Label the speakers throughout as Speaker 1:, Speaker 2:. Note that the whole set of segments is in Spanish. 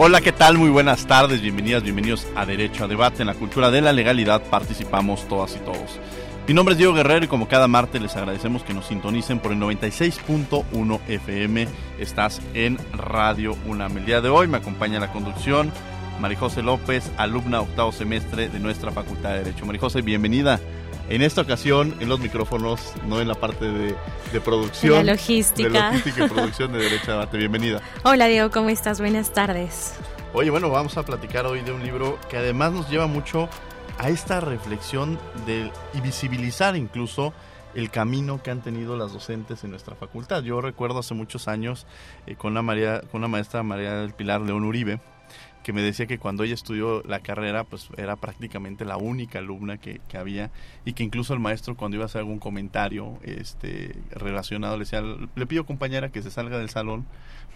Speaker 1: Hola, ¿qué tal? Muy buenas tardes, bienvenidas, bienvenidos a Derecho a Debate. En la cultura de la legalidad participamos todas y todos. Mi nombre es Diego Guerrero y como cada martes les agradecemos que nos sintonicen por el 96.1 FM. Estás en Radio UNAM. El día de hoy me acompaña la conducción Marijose López, alumna octavo semestre de nuestra Facultad de Derecho. Marijose, bienvenida. En esta ocasión, en los micrófonos, no en la parte de, producción.
Speaker 2: La logística.
Speaker 1: De logística y producción de Derecho a Debate. Bienvenida.
Speaker 2: Hola Diego, ¿cómo estás? Buenas tardes.
Speaker 1: Oye, bueno, vamos a platicar hoy de un libro que además nos lleva mucho a esta reflexión de, y visibilizar incluso el camino que han tenido las docentes en nuestra facultad. Yo recuerdo hace muchos años eh, con, la María, con una maestra María del Pilar León Uribe, que me decía que cuando ella estudió la carrera, pues era prácticamente la única alumna que, que, había y que incluso el maestro cuando iba a hacer algún comentario este, relacionado le decía, le pido compañera que se salga del salón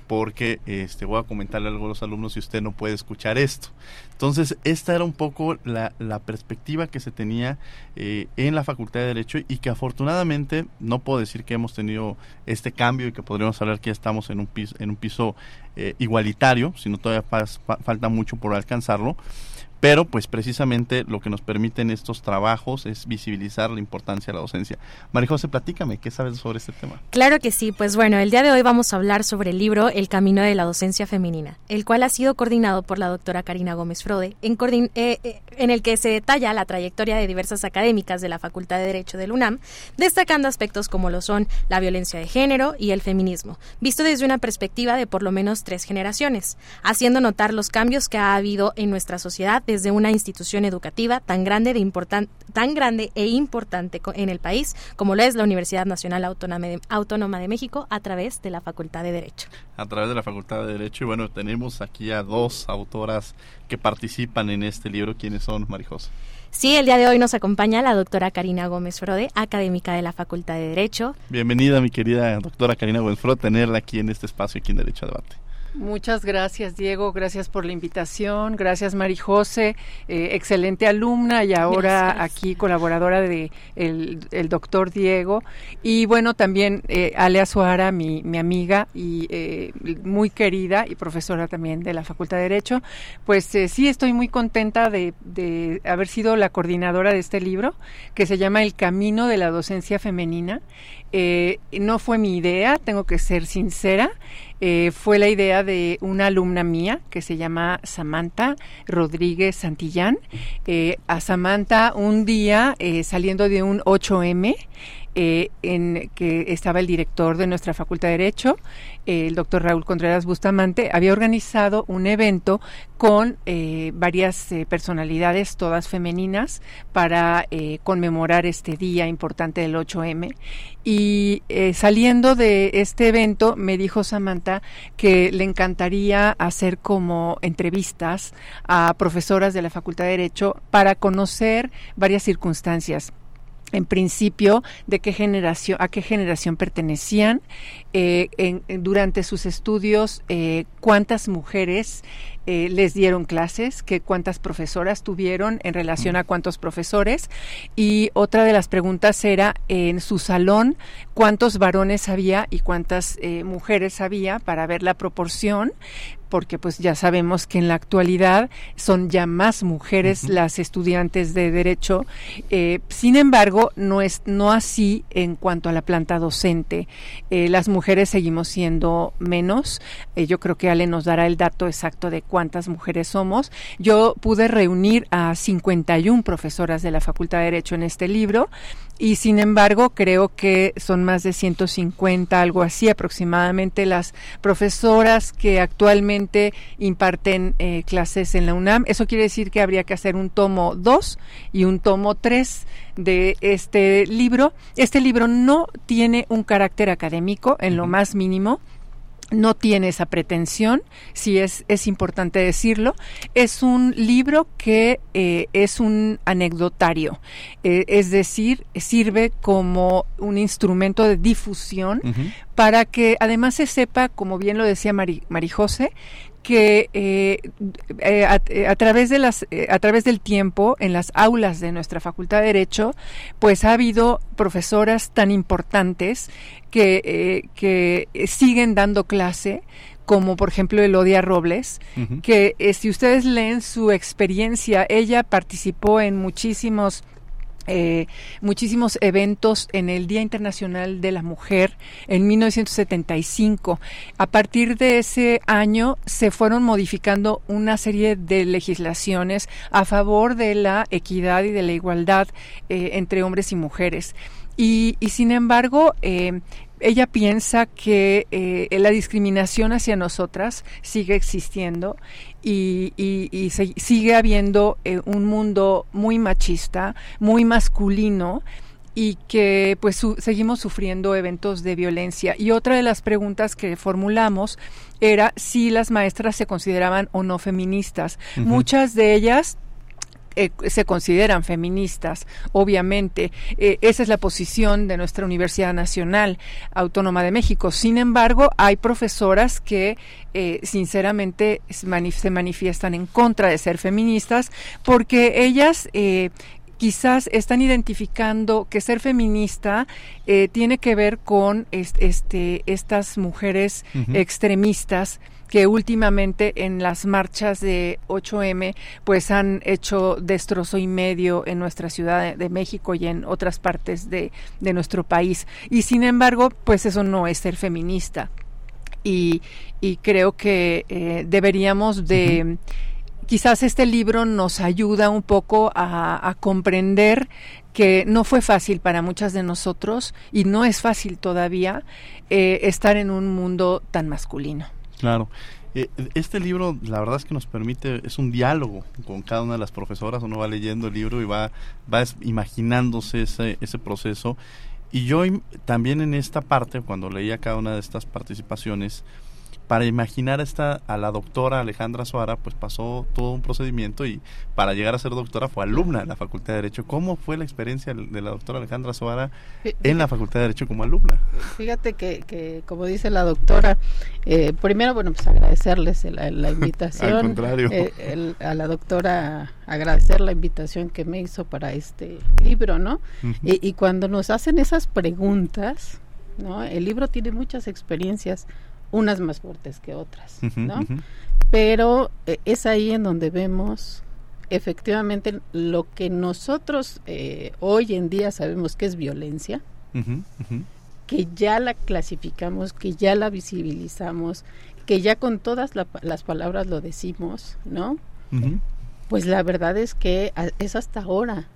Speaker 1: porque este, voy a comentarle algo a los alumnos y usted no puede escuchar esto. Entonces, esta era un poco la, la perspectiva que se tenía eh, en la Facultad de Derecho y que afortunadamente no puedo decir que hemos tenido este cambio y que podríamos hablar que ya estamos en un piso, en un piso eh, igualitario, sino todavía falta mucho por alcanzarlo pero pues precisamente lo que nos permiten estos trabajos es visibilizar la importancia de la docencia. María José, platícame, ¿qué sabes sobre este tema?
Speaker 2: Claro que sí, pues bueno, el día de hoy vamos a hablar sobre el libro El Camino de la Docencia Femenina, el cual ha sido coordinado por la doctora Karina Gómez Frode, en, eh, eh, el que se detalla la trayectoria de diversas académicas de la Facultad de Derecho del UNAM, destacando aspectos como lo son la violencia de género y el feminismo, visto desde una perspectiva de por lo menos tres generaciones, haciendo notar los cambios que ha habido en nuestra sociedad desde una institución educativa tan grande, de tan grande e importante en el país como lo es la Universidad Nacional Autónoma de, Autónoma de México a través de la Facultad de Derecho.
Speaker 1: A través de la Facultad de Derecho y bueno, tenemos aquí a dos autoras que participan en este libro. ¿Quiénes son, Marijosa?
Speaker 2: Sí, el día de hoy nos acompaña la doctora Karina Gómez Frode, académica de la Facultad de Derecho.
Speaker 1: Bienvenida, mi querida doctora Karina Gómez Frode, tenerla aquí en este espacio, aquí en Derecho a Debate.
Speaker 3: Muchas gracias, Diego. Gracias por la invitación. Gracias, Marijose, eh, excelente alumna y ahora aquí colaboradora de el, doctor Diego. Y bueno, también eh, Alea Suara, mi, mi amiga y eh, muy querida y profesora también de la Facultad de Derecho. Pues eh, sí, estoy muy contenta de, de haber sido la coordinadora de este libro que se llama El Camino de la Docencia Femenina. Eh, no fue mi idea, tengo que ser sincera. Eh, fue la idea de una alumna mía que se llama Samantha Rodríguez Santillán. Eh, a Samantha un día saliendo de un 8M, eh, en que estaba el director de nuestra Facultad de Derecho, el doctor Raúl Contreras Bustamante, había organizado un evento con eh, varias eh, personalidades, todas femeninas, para conmemorar este día importante del 8M. Y saliendo de este evento, me dijo Samantha que le encantaría hacer como entrevistas a profesoras de la Facultad de Derecho para conocer varias circunstancias en principio de qué generación a qué generación pertenecían eh, durante sus estudios eh, cuántas mujeres eh, les dieron clases, que cuántas profesoras tuvieron en relación a cuántos profesores. Y otra de las preguntas era en su salón cuántos varones había y cuántas mujeres había para ver la proporción porque pues ya sabemos que en la actualidad son ya más mujeres las estudiantes de derecho. Eh, sin embargo, no es no así en cuanto a la planta docente. Eh, las mujeres seguimos siendo menos. Eh, yo creo que Ale nos dará el dato exacto de cuántas mujeres somos. Yo pude reunir a 51 profesoras de la Facultad de Derecho en este libro y sin embargo creo que son más de 150, algo así aproximadamente las profesoras que actualmente imparten eh, clases en la UNAM. Eso quiere decir que habría que hacer un tomo 2 y un tomo 3 de este libro. Este libro no tiene un carácter académico en lo más mínimo no tiene esa pretensión, si es, es importante decirlo. Es un libro que eh, es un anecdotario, eh, es decir, sirve como un instrumento de difusión para que además se sepa, como bien lo decía Mari, Marijose, que eh, eh, eh, a, través de las a través del tiempo en las aulas de nuestra facultad de derecho pues ha habido profesoras tan importantes que, que siguen dando clase como por ejemplo Elodia Robles, que si ustedes leen su experiencia, ella participó en muchísimos eh, muchísimos eventos en el Día Internacional de la Mujer en 1975. A partir de ese año se fueron modificando una serie de legislaciones a favor de la equidad y de la igualdad eh, entre hombres y mujeres. Y, sin embargo, eh, ella piensa que la discriminación hacia nosotras sigue existiendo y, y, sigue habiendo eh, un mundo muy machista, muy masculino y que pues seguimos sufriendo eventos de violencia. Y otra de las preguntas que formulamos era si las maestras se consideraban o no feministas. Muchas de ellas eh, se consideran feministas, obviamente. Eh, esa es la posición de nuestra Universidad Nacional Autónoma de México. Sin embargo, hay profesoras que eh, sinceramente se manifiestan en contra de ser feministas porque ellas quizás están identificando que ser feminista tiene que ver con este, estas mujeres extremistas que últimamente en las marchas de 8M pues han hecho destrozo y medio en nuestra ciudad de México y en otras partes de, nuestro país. Y sin embargo, pues eso no es ser feminista. Y, creo que eh, deberíamos de... Quizás este libro nos ayuda un poco a, comprender que no fue fácil para muchas de nosotros y no es fácil todavía eh, estar en un mundo tan masculino.
Speaker 1: Claro. Eh, este libro, la verdad es que nos permite, es un diálogo con cada una de las profesoras, uno va leyendo el libro y va, va imaginándose ese, ese proceso. Y yo también en esta parte, cuando leía cada una de estas participaciones, para imaginar esta, a la doctora Alejandra Suara, pues pasó todo un procedimiento y para llegar a ser doctora fue alumna de la Facultad de Derecho. ¿Cómo fue la experiencia de la doctora Alejandra Suara en la Facultad de Derecho como alumna?
Speaker 4: Fíjate que, que como dice la doctora, eh, primero, bueno, pues agradecerles la, invitación.
Speaker 1: Al contrario.
Speaker 4: Eh, a la doctora agradecer la invitación que me hizo para este libro, ¿no? y, y cuando nos hacen esas preguntas, ¿no? El libro tiene muchas experiencias unas más fuertes que otras, ¿no? Pero eh, es ahí en donde vemos efectivamente lo que nosotros eh, hoy en día sabemos que es violencia, que ya la clasificamos, que ya la visibilizamos, que ya con todas las palabras lo decimos, ¿no? Pues la verdad es que es hasta ahora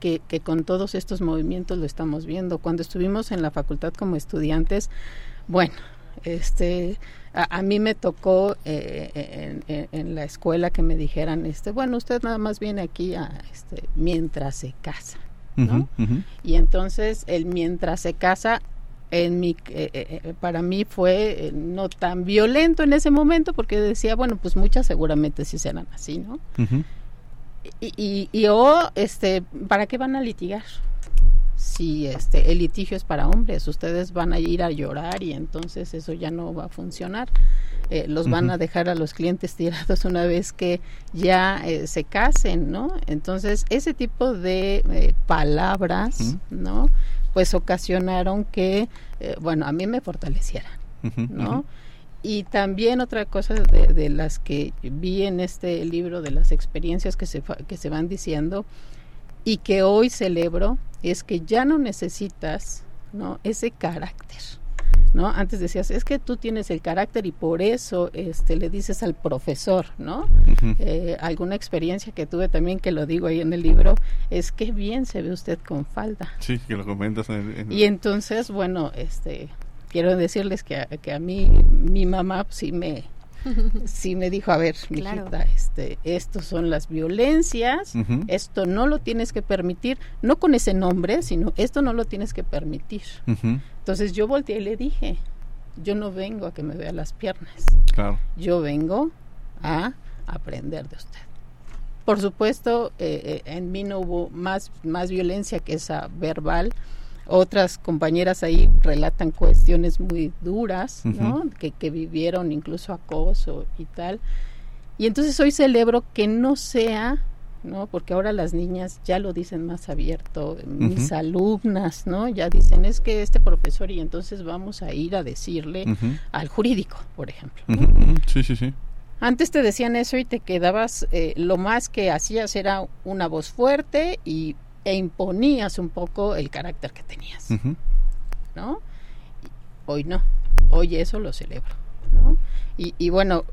Speaker 4: que, que, con todos estos movimientos lo estamos viendo. Cuando estuvimos en la facultad como estudiantes, bueno, este a, mí me tocó eh, en, la escuela que me dijeran este bueno usted nada más viene aquí a, este, mientras se casa ¿no? y entonces el mientras se casa en mi eh, eh, para mí fue no tan violento en ese momento porque decía bueno pues muchas seguramente sí serán así no y, y, y o este para qué van a litigar si este el litigio es para hombres, ustedes van a ir a llorar y entonces eso ya no va a funcionar. Eh, los van a dejar a los clientes tirados una vez que ya eh, se casen, ¿no? Entonces ese tipo de eh, palabras, ¿no? Pues ocasionaron que, bueno, a mí me fortalecieran, ¿no? y también otra cosa de, las que vi en este libro, de las experiencias que se, que se van diciendo y que hoy celebro, es que ya no necesitas ¿no? ese carácter. ¿no? Antes decías, es que tú tienes el carácter y por eso este, le dices al profesor, ¿no? Eh, alguna experiencia que tuve también, que lo digo ahí en el libro, es que bien se ve usted con falda.
Speaker 1: Sí, que lo comentas.
Speaker 4: Y entonces, bueno, este, quiero decirles que que a mí, mi mamá sí me, sí me dijo, a ver, mi hijita, este, estos son las violencias, esto no lo tienes que permitir, no con ese nombre, sino esto no lo tienes que permitir. Entonces yo volteé y le dije, yo no vengo a que me vea las piernas,
Speaker 1: claro.
Speaker 4: yo vengo a aprender de usted. Por supuesto, eh, eh, en mí no hubo más, más violencia que esa verbal, otras compañeras ahí relatan cuestiones muy duras, ¿no? Que, que vivieron incluso acoso y tal. Y entonces hoy celebro que no sea ¿no? Porque ahora las niñas ya lo dicen más abierto, mis alumnas, ¿no? Ya dicen, es que este profesor y entonces vamos a ir a decirle al jurídico, por ejemplo.
Speaker 1: Sí, sí, sí.
Speaker 4: Antes te decían eso y te quedabas, eh, lo más que hacías era una voz fuerte y e imponías un poco el carácter que tenías, ¿no? Hoy no, hoy eso lo celebro, ¿no? Y, bueno,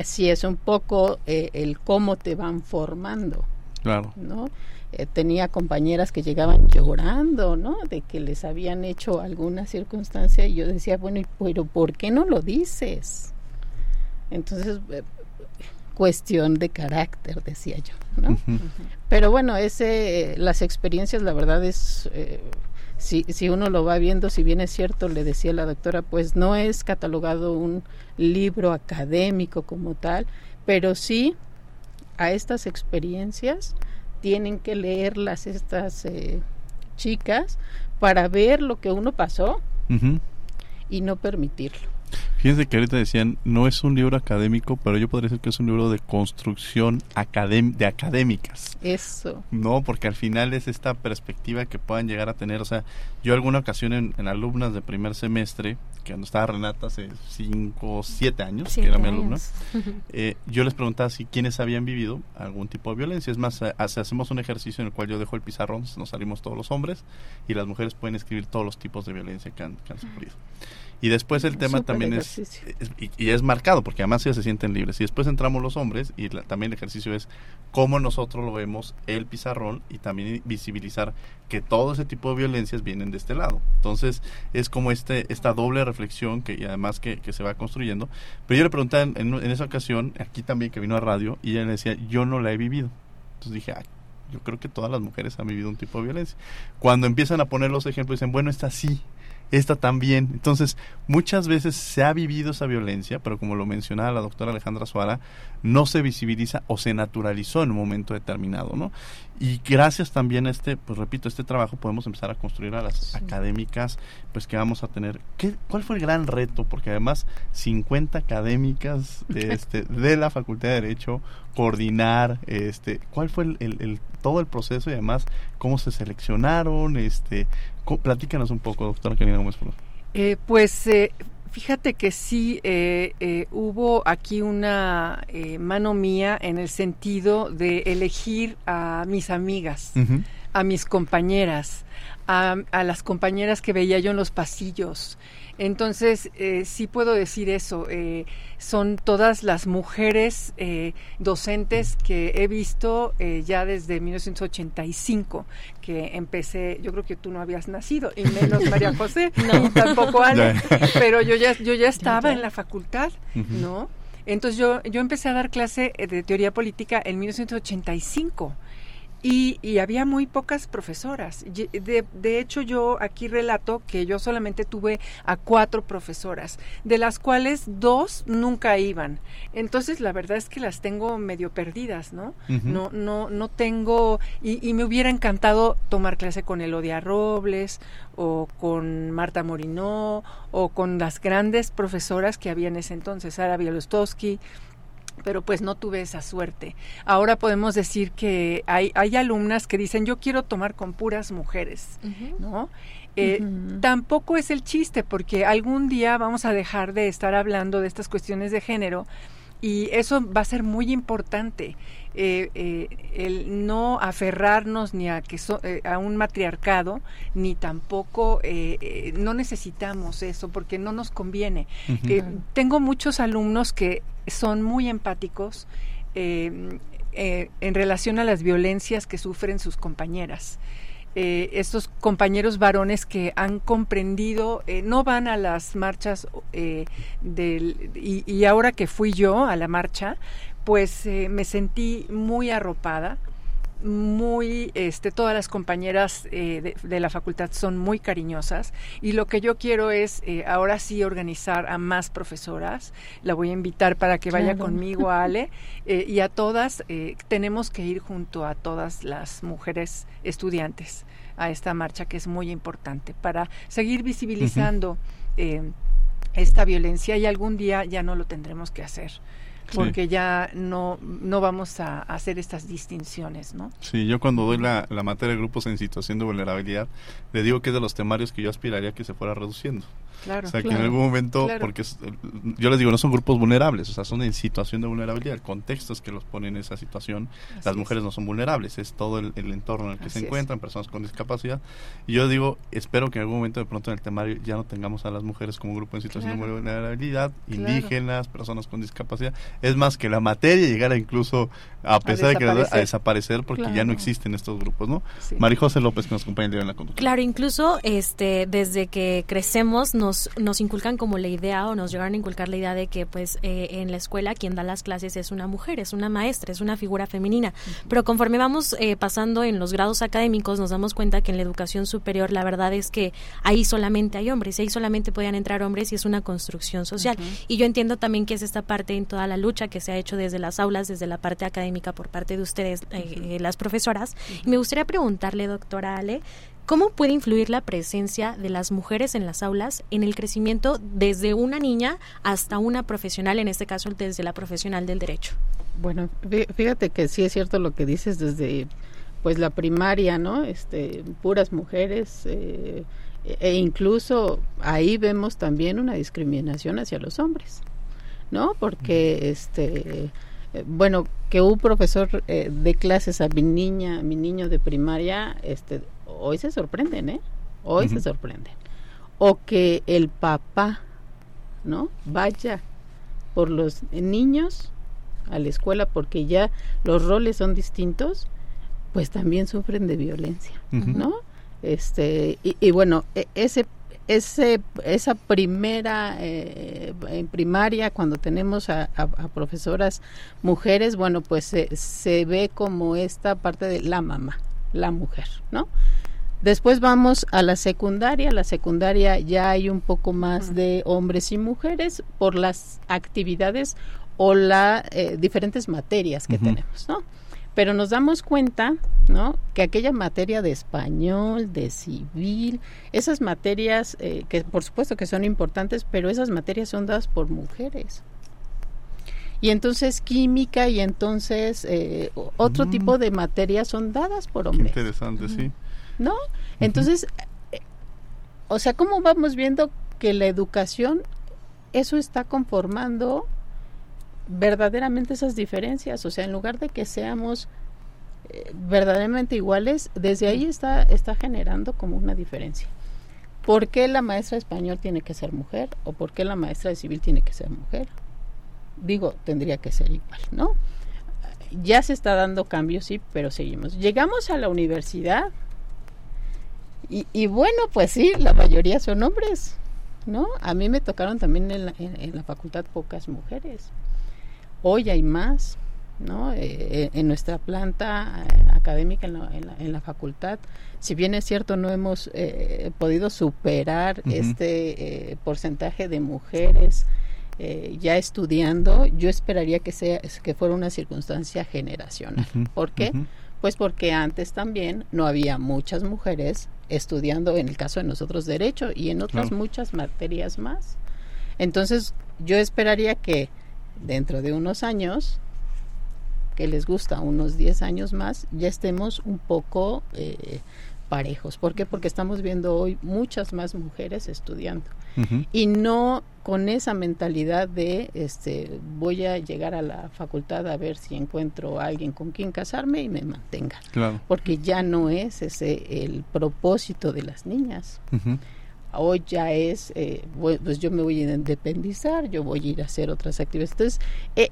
Speaker 4: sí es un poco eh, el cómo te van formando,
Speaker 1: claro,
Speaker 4: ¿no? Eh, tenía compañeras que llegaban llorando, ¿no? De que les habían hecho alguna circunstancia y yo decía, bueno, pero ¿por qué no lo dices? Entonces, eh, cuestión de carácter, decía yo. ¿no? Pero bueno, ese, las experiencias, la verdad es, eh, si, si uno lo va viendo, si bien es cierto, le decía la doctora, pues no es catalogado un libro académico como tal, pero sí a estas experiencias tienen que leerlas estas eh, chicas para ver lo que uno pasó y no permitirlo.
Speaker 1: Fíjense que ahorita decían, no es un libro académico, pero yo podría decir que es un libro de construcción de académicas.
Speaker 4: Eso.
Speaker 1: No, porque al final es esta perspectiva que puedan llegar a tener. O sea, yo alguna ocasión en, alumnas de primer semestre, que cuando estaba Renata hace 5 o 7 años, que era mi alumna, eh, yo les preguntaba si quienes habían vivido algún tipo de violencia. Es más, hacemos un ejercicio en el cual yo dejo el pizarrón, nos salimos todos los hombres y las mujeres pueden escribir todos los tipos de violencia que han, que han sufrido. Y después el tema también es, y, es marcado, porque además ellos se sienten libres. Y después entramos los hombres y también el ejercicio es cómo nosotros lo vemos el pizarrón y también visibilizar que todo ese tipo de violencias vienen de este lado. Entonces es como este esta doble reflexión que y además que, se va construyendo. Pero yo le pregunté en, en, esa ocasión, aquí también que vino a radio, y ella le decía, yo no la he vivido. Entonces dije, yo creo que todas las mujeres han vivido un tipo de violencia. Cuando empiezan a poner los ejemplos, dicen, bueno, esta sí esta también. Entonces, muchas veces se ha vivido esa violencia, pero como lo mencionaba la doctora Alejandra Suara, no se visibiliza o se naturalizó en un momento determinado, ¿no? Y gracias también a este, pues repito, este trabajo podemos empezar a construir a las académicas, pues que vamos a tener. ¿Qué, ¿Cuál fue el gran reto? Porque además 50 académicas de, este, de la Facultad de Derecho, coordinar, este, ¿cuál fue el, el, todo el proceso y además cómo se seleccionaron? Este, platícanos un poco, doctora Karina Gómez.
Speaker 3: Eh, pues eh, Fíjate que sí eh, eh, hubo aquí una eh, mano mía en el sentido de elegir a mis amigas, a mis compañeras, a, las compañeras que veía yo en los pasillos. Entonces, eh, sí puedo decir eso. Eh, son todas las mujeres eh, docentes que he visto ya desde 1985, que empecé, yo creo que tú no habías nacido, y menos María José, no. tampoco Ale, pero yo ya, yo ya estaba en la facultad, ¿no? Entonces yo, yo empecé a dar clase de teoría política en 1985. Y, había muy pocas profesoras. De, de, hecho, yo aquí relato que yo solamente tuve a cuatro profesoras, de las cuales dos nunca iban. Entonces, la verdad es que las tengo medio perdidas, ¿no? No, no, no tengo. Y, y, me hubiera encantado tomar clase con Elodia Robles o con Marta Morinó o con las grandes profesoras que había en ese entonces, Sara Bielostowski pero pues no tuve esa suerte. Ahora podemos decir que hay, hay alumnas que dicen, yo quiero tomar con puras mujeres, ¿no? Eh, tampoco es el chiste, porque algún día vamos a dejar de estar hablando de estas cuestiones de género y eso va a ser muy importante. Eh, eh, el no aferrarnos ni a que a un matriarcado ni tampoco no necesitamos eso porque no nos conviene. Tengo muchos alumnos que son muy empáticos en relación a las violencias que sufren sus compañeras. Eh, estos compañeros varones que han comprendido, eh, no van a las marchas eh, del, y, ahora que fui yo a la marcha, pues me sentí muy arropada, muy, este, todas las compañeras de, la facultad son muy cariñosas y lo que yo quiero es ahora sí organizar a más profesoras. La voy a invitar para que vaya conmigo, Ale, y a todas tenemos que ir junto a todas las mujeres estudiantes a esta marcha que es muy importante para seguir visibilizando eh, esta violencia y algún día ya no lo tendremos que hacer porque ya no, no vamos a, hacer estas distinciones, ¿no?
Speaker 1: Sí, yo cuando doy la, la materia de grupos en situación de vulnerabilidad, le digo que es de los temarios que yo aspiraría que se fuera reduciendo.
Speaker 3: Claro,
Speaker 1: o sea, que en algún momento, porque yo les digo, no son grupos vulnerables, o sea, son en situación de vulnerabilidad. El contexto es que los ponen en esa situación. Las mujeres no son vulnerables, es todo el, entorno en el que se encuentran, personas con discapacidad. Y yo digo, espero que en algún momento de pronto en el temario ya no tengamos a las mujeres como grupo en situación de vulnerabilidad, indígenas, personas con discapacidad. Es más, que la materia llegara incluso, a pesar de que a desaparecer, porque ya no existen estos grupos, ¿no? María López, que nos acompaña en la conducta.
Speaker 2: Claro, incluso este desde que crecemos nos nos, inculcan como la idea o nos llegaron a inculcar la idea de que pues eh, en la escuela quien da las clases es una mujer, es una maestra, es una figura femenina. Pero conforme vamos eh, pasando en los grados académicos nos damos cuenta que en la educación superior la verdad es que ahí solamente hay hombres, ahí solamente pueden entrar hombres y es una construcción social. Y yo entiendo también que es esta parte en toda la lucha que se ha hecho desde las aulas, desde la parte académica por parte de ustedes, eh, las profesoras. Y me gustaría preguntarle, doctora Ale, ¿Cómo puede influir la presencia de las mujeres en las aulas en el crecimiento desde una niña hasta una profesional, en este caso desde la profesional del derecho?
Speaker 4: Bueno, fíjate que sí es cierto lo que dices desde pues la primaria, ¿no? Este, puras mujeres eh, e incluso ahí vemos también una discriminación hacia los hombres, ¿no? Porque este eh, bueno, que un profesor eh, de clases a mi niña, a mi niño de primaria, este hoy se sorprenden, ¿eh? Hoy se sorprenden. O que el papá, ¿no? Vaya por los niños a la escuela porque ya los roles son distintos, pues también sufren de violencia, ¿no? Este, y, bueno, e, ese ese, esa primera eh, en primaria cuando tenemos a, profesoras mujeres bueno pues se, se, ve como esta parte de la mamá la mujer no Después vamos a la secundaria. La secundaria ya hay un poco más de hombres y mujeres por las actividades o las eh, diferentes materias que tenemos, ¿no? Pero nos damos cuenta, ¿no? Que aquella materia de español, de civil, esas materias eh, que por supuesto que son importantes, pero esas materias son dadas por mujeres. Y entonces química y entonces eh, otro mm. tipo de materias son dadas por hombres.
Speaker 1: interesante, sí.
Speaker 4: ¿No? Entonces, o sea, ¿cómo vamos viendo que la educación, eso está conformando verdaderamente esas diferencias? O sea, en lugar de que seamos eh, verdaderamente iguales, desde ahí está, está generando como una diferencia. ¿Por qué la maestra de español tiene que ser mujer? ¿O por qué la maestra de civil tiene que ser mujer? Digo, tendría que ser igual, ¿no? Ya se está dando cambios, sí, pero seguimos. Llegamos a la universidad y, bueno, pues sí, la mayoría son hombres, ¿no? A mí me tocaron también en la, en, la facultad pocas mujeres. Hoy hay más, ¿no? Eh, eh, en nuestra planta eh, académica en la, en la, facultad, si bien es cierto no hemos podido superar este porcentaje de mujeres ya estudiando, yo esperaría que sea que fuera una circunstancia generacional. ¿Por qué? Pues porque antes también no había muchas mujeres estudiando, en el caso de nosotros, derecho y en otras muchas materias más. Entonces, yo esperaría que dentro de unos años, que les gusta unos 10 años más, ya estemos un poco eh, parejos. ¿Por qué? Porque estamos viendo hoy muchas más mujeres estudiando y no con esa mentalidad de este voy a llegar a la facultad a ver si encuentro a alguien con quien casarme y me mantenga. Porque ya no es ese el propósito de las niñas. Hoy ya es, eh, pues yo me voy a independizar, yo voy a ir a hacer otras actividades. Entonces, eh,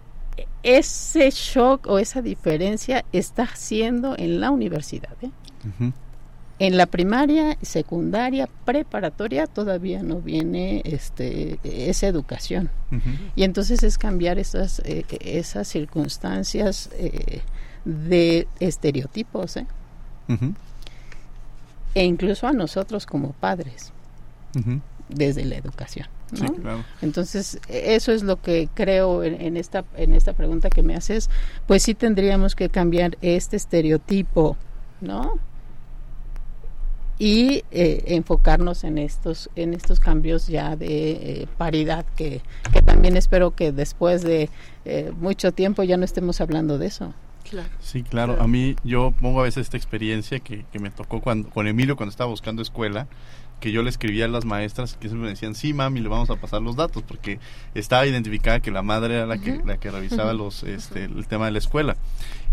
Speaker 4: ese shock o esa diferencia está haciendo en la universidad. ¿eh? En la primaria, secundaria, preparatoria todavía no viene este, esa educación. Y entonces es cambiar esas, eh, esas circunstancias eh, de estereotipos. ¿eh? E incluso a nosotros como padres, desde la educación. Entonces, eso es lo que creo en, en, esta, en esta pregunta que me haces. Pues sí tendríamos que cambiar este estereotipo, ¿no? Y eh, enfocarnos en estos en estos cambios ya de eh, paridad que, que, también espero que después de eh, mucho tiempo ya no estemos hablando de eso.
Speaker 1: Sí claro. a mí yo pongo a veces esta experiencia que, que me tocó cuando con Emilio cuando estaba buscando escuela que yo le escribía a las maestras que siempre me decían, sí, mami, le vamos a pasar los datos, porque estaba identificada que la madre era la que, la que revisaba los, este, el tema de la escuela.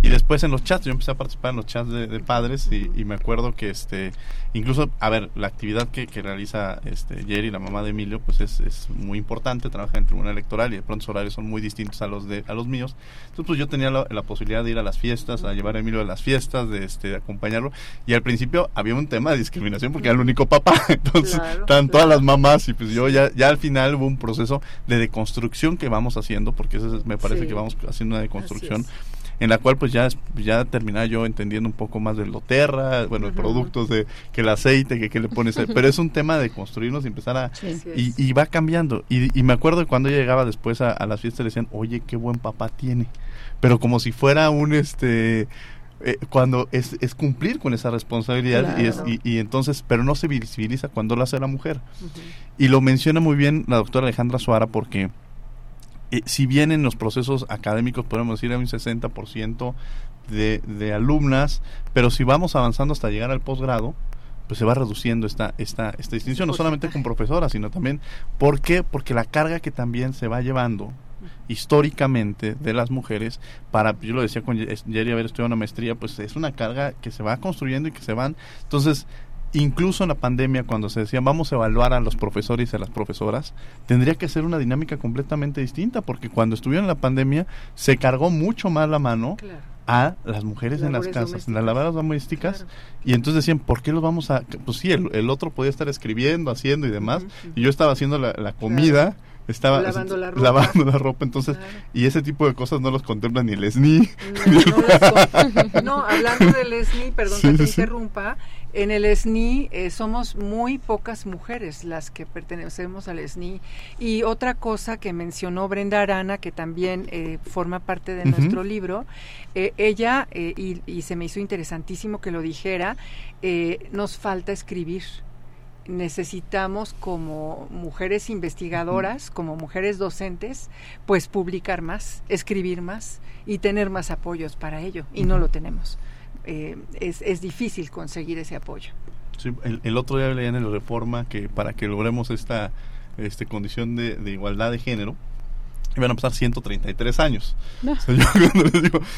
Speaker 1: Y después en los chats, yo empecé a participar en los chats de, padres y, me acuerdo que este incluso, a ver, la actividad que, que realiza este Jerry, la mamá de Emilio, pues es, es muy importante, trabaja en el tribunal electoral y de pronto sus horarios son muy distintos a los de a los míos. Entonces pues yo tenía la, posibilidad de ir a las fiestas, a llevar a Emilio a las fiestas, de este acompañarlo. Y al principio había un tema de discriminación porque era el único papá, entonces estaban todas las mamás y pues yo ya ya al final hubo un proceso de deconstrucción que vamos haciendo porque eso me parece que vamos haciendo una deconstrucción en la cual pues ya ya terminaba yo entendiendo un poco más del Loterra, bueno, productos de que el aceite, que qué le pones, pero es un tema de construirnos y empezar a y, va cambiando. Y, me acuerdo que cuando llegaba después a, las fiestas le decían, "Oye, qué buen papá tiene." Pero como si fuera un este eh, cuando es, es, cumplir con esa responsabilidad y, es, y, entonces, pero no se visibiliza cuando lo hace la mujer. Y lo menciona muy bien la doctora Alejandra Suara porque eh, si bien en los procesos académicos podemos decir hay un 60% de, de alumnas, pero si vamos avanzando hasta llegar al posgrado, pues se va reduciendo esta, esta, esta distinción, no solamente con profesoras, sino también, ¿por qué? Porque la carga que también se va llevando históricamente de las mujeres para, yo lo decía con Jerry haber estudiado una maestría, pues es una carga que se va construyendo y que se van, entonces incluso en la pandemia, cuando se decía vamos a evaluar a los profesores y a las profesoras, tendría que ser una dinámica completamente distinta, porque cuando estuvieron en la pandemia se cargó mucho más la mano a las mujeres en las casas, en las lavadas domésticas, y entonces decían, ¿por qué los vamos a...? Pues sí, el, otro podía estar escribiendo, haciendo y demás, y yo estaba haciendo la, comida estaba
Speaker 3: lavando la ropa,
Speaker 1: lavando la ropa entonces y ese tipo de cosas no los contempla ni el SNI
Speaker 3: no, hablando del SNI perdón que te interrumpa en el SNI eh, somos muy pocas mujeres las que pertenecemos al SNI y otra cosa que mencionó Brenda Arana que también eh, forma parte de nuestro libro eh, ella y, y, se me hizo interesantísimo que lo dijera nos falta escribir necesitamos como mujeres investigadoras, como mujeres docentes, pues publicar más, escribir más y tener más apoyos para ello. Y no lo tenemos. Eh, es, es, difícil conseguir ese apoyo.
Speaker 1: Sí, el, otro día leía en la reforma que para que logremos esta este, condición de, de igualdad de género, iban a pasar 133 años.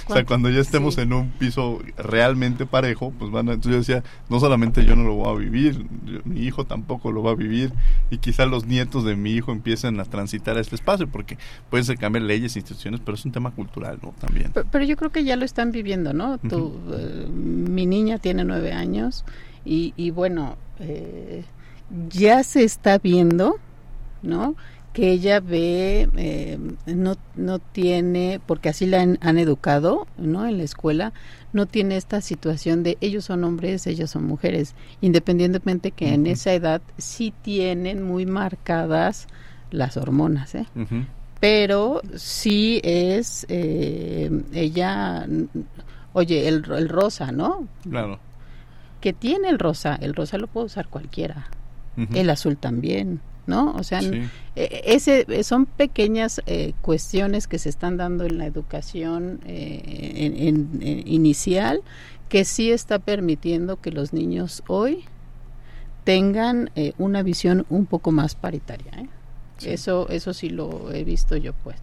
Speaker 1: O, sea, cuando ya estemos en un piso realmente parejo, pues van a, entonces yo decía, no solamente yo no lo voy a vivir, mi hijo tampoco lo va a vivir y quizá los nietos de mi hijo empiecen a transitar a este espacio porque pueden ser cambiar leyes, instituciones, pero es un tema cultural, ¿no? También.
Speaker 4: Pero, yo creo que ya lo están viviendo, ¿no? Tu, eh, mi niña tiene nueve años y, y bueno, eh, ya se está viendo, ¿no? Que ella ve, eh, no, no tiene, porque así la han, educado, ¿no? En la escuela, no tiene esta situación de ellos son hombres, ellas son mujeres, independientemente que en esa edad sí tienen muy marcadas las hormonas, ¿eh? Pero sí es, eh, ella, oye, el, el rosa, ¿no?
Speaker 1: Claro.
Speaker 4: Que tiene el rosa, el rosa lo puede usar cualquiera, el azul también ¿no? O sea, e, ese, son pequeñas eh, cuestiones que se están dando en la educación eh, inicial que sí está permitiendo que los niños hoy tengan eh, una visión un poco más paritaria. Eso, eso sí lo he visto yo, pues.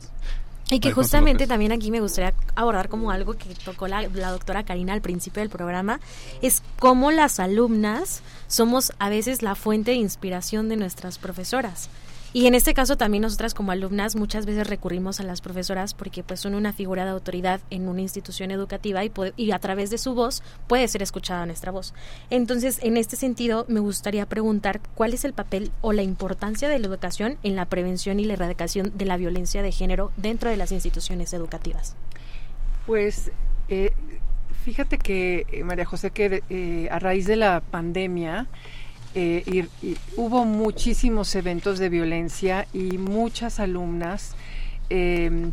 Speaker 2: Y que justamente también aquí me gustaría abordar como algo que tocó la, la, doctora Karina al principio del programa, es cómo las alumnas somos a veces la fuente de inspiración de nuestras profesoras. Y en este caso también nosotras como alumnas muchas veces recurrimos a las profesoras porque pues son una figura de autoridad en una institución educativa y, a través de su voz puede ser escuchada nuestra voz. Entonces, en este sentido, me gustaría preguntar cuál es el papel o la importancia de la educación en la prevención y la erradicación de la violencia de género dentro de las instituciones educativas.
Speaker 3: Pues eh, fíjate que, eh, María José, que eh, a raíz de la pandemia, eh, y, hubo muchísimos eventos de violencia y muchas alumnas em,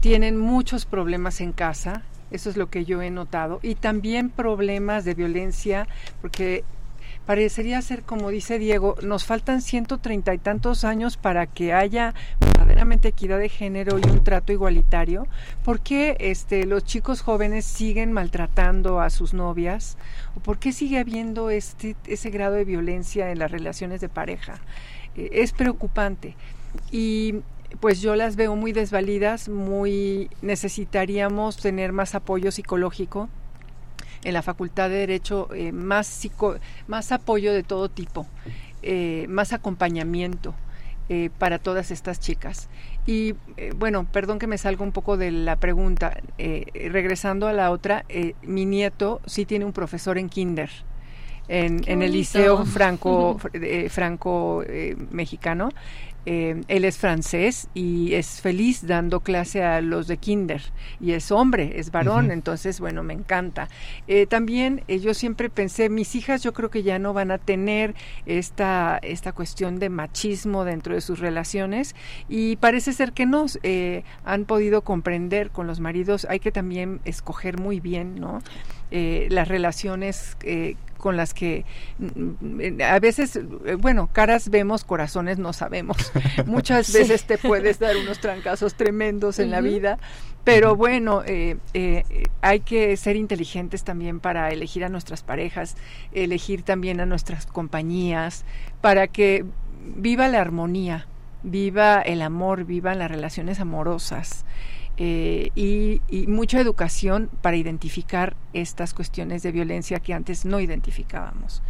Speaker 3: tienen muchos problemas en casa, eso es lo que yo he notado, y también problemas de violencia, porque parecería ser, como dice Diego, nos faltan ciento treinta y tantos años para que haya equidad de género y un trato igualitario. ¿Por qué este, los chicos jóvenes siguen maltratando a sus novias? ¿O por qué sigue habiendo este, ese grado de violencia en las relaciones de pareja? Eh, es preocupante. Y pues yo las veo muy desvalidas, muy necesitaríamos tener más apoyo psicológico en la Facultad de Derecho eh, más, más apoyo de todo tipo, eh, más acompañamiento. Eh, para todas estas chicas. Y bueno, perdón que me salga un poco de la pregunta. regresando a la otra, mi nieto sí tiene un profesor en kinder. En, en el liceo franco franco mexicano eh, él es francés y es feliz dando clase a los de kinder y es hombre, es varón, entonces bueno, me encanta. Eh, también eh, yo siempre pensé, mis hijas yo creo que ya no van a tener esta, esta cuestión de machismo dentro de sus relaciones y parece ser que no, han podido comprender con los maridos, hay que también escoger muy bien, ¿no? las relaciones con las que mm, a veces, eh, bueno, caras vemos, corazones no sabemos. Muchas veces te puedes dar unos trancazos tremendos en la vida, pero bueno, eh, eh, hay que ser inteligentes también para elegir a nuestras parejas, elegir también a nuestras compañías, para que viva la armonía, viva el amor, vivan las relaciones amorosas. Eh, y, mucha educación para identificar estas cuestiones de violencia que antes no identificábamos.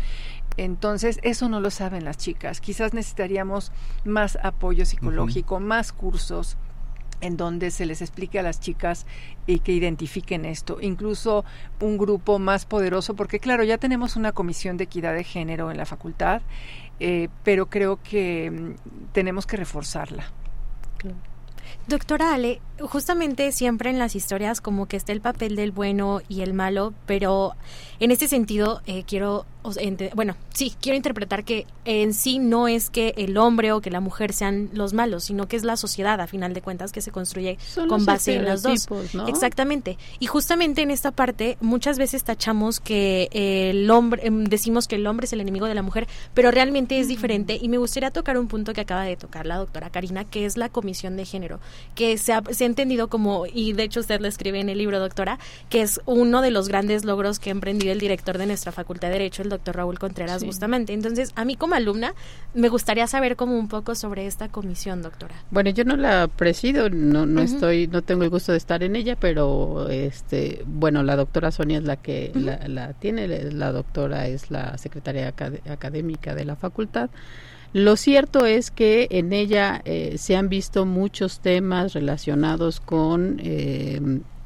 Speaker 3: Entonces, eso no lo saben las chicas. Quizás necesitaríamos más apoyo psicológico, más cursos en donde se les explique a las chicas y que identifiquen esto, incluso un grupo más poderoso, porque claro, ya tenemos una comisión de equidad de género en la facultad, eh, pero creo que mm, tenemos que reforzarla.
Speaker 2: Doctora Ale, justamente siempre en las historias como que está el papel del bueno y el malo, pero en este sentido eh, quiero bueno, sí, quiero interpretar que en sí no es que el hombre o que la mujer sean los malos, sino que es la sociedad, a final de cuentas, que se construye con base en los dos. Exactamente. Y justamente en esta parte, muchas veces tachamos que el hombre, em, decimos que el hombre es el enemigo de la mujer, pero realmente es diferente. Y me gustaría tocar un punto que acaba de tocar la doctora Karina, que es la comisión de género, que se ha, se ha entendido como, y de hecho usted lo escribe en el libro, doctora, que es uno de los grandes logros que ha emprendido el director de nuestra Facultad de Derecho, el doctor Raúl Contreras, justamente. Entonces, a mí como alumna, me gustaría saber como un poco sobre esta comisión, doctora.
Speaker 4: Bueno, yo no la presido, no, no estoy, no tengo el gusto de estar en ella, pero este, bueno, la doctora Sonia es la que la, tiene, la doctora es la secretaria académica de la facultad. Lo cierto es que en ella eh, se han visto muchos temas relacionados con eh,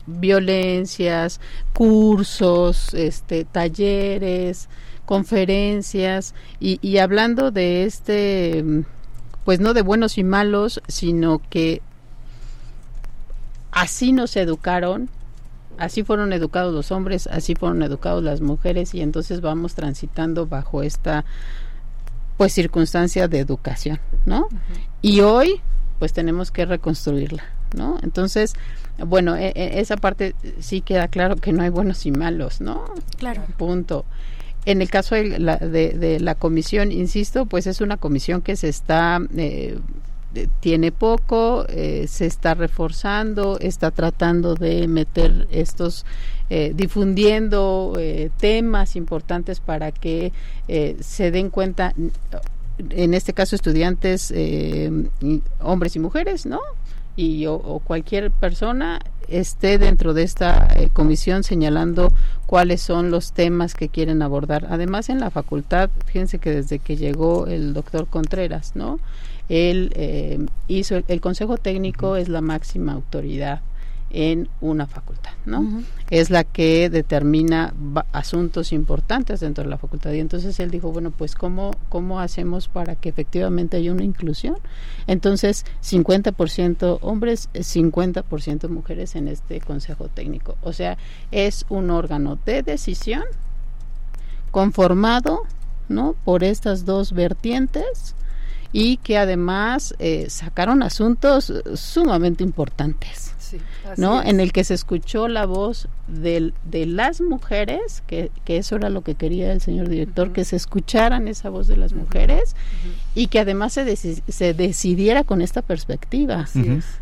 Speaker 4: violencias, cursos, este, talleres, conferencias y, y hablando de este, pues no de buenos y malos, sino que así nos educaron, así fueron educados los hombres, así fueron educados las mujeres y entonces vamos transitando bajo esta pues circunstancia de educación, ¿no? Y hoy pues tenemos que reconstruirla, ¿no? Entonces, bueno, e, e, esa parte sí queda claro que no hay buenos y malos, ¿no?
Speaker 2: Claro.
Speaker 4: Punto. En el caso de la, de, la, comisión, insisto, pues es una comisión que se está, eh, tiene poco, eh, se está reforzando, está tratando de meter estos, eh, difundiendo temas importantes para que se den cuenta, en este caso estudiantes, hombres y mujeres, ¿no? Y o cualquier persona esté dentro de esta eh, comisión señalando cuáles son los temas que quieren abordar. Además, en la facultad, fíjense que desde que llegó el doctor Contreras, ¿no? Él eh, hizo, el Consejo Técnico es la máxima autoridad en una facultad, ¿no? Es la que determina asuntos importantes dentro de la facultad. Y entonces él dijo, bueno, pues ¿cómo, cómo hacemos para que efectivamente haya una inclusión? Entonces, 50% hombres, 50% mujeres en este consejo técnico. O sea, es un órgano de decisión conformado, ¿no? Por estas dos vertientes y que además eh, sacaron asuntos sumamente importantes. ¿No? En el que se escuchó la voz de, de las mujeres, que, que, eso era lo que quería el señor director, que se escucharan esa voz de las mujeres y que además se, se decidiera con esta perspectiva,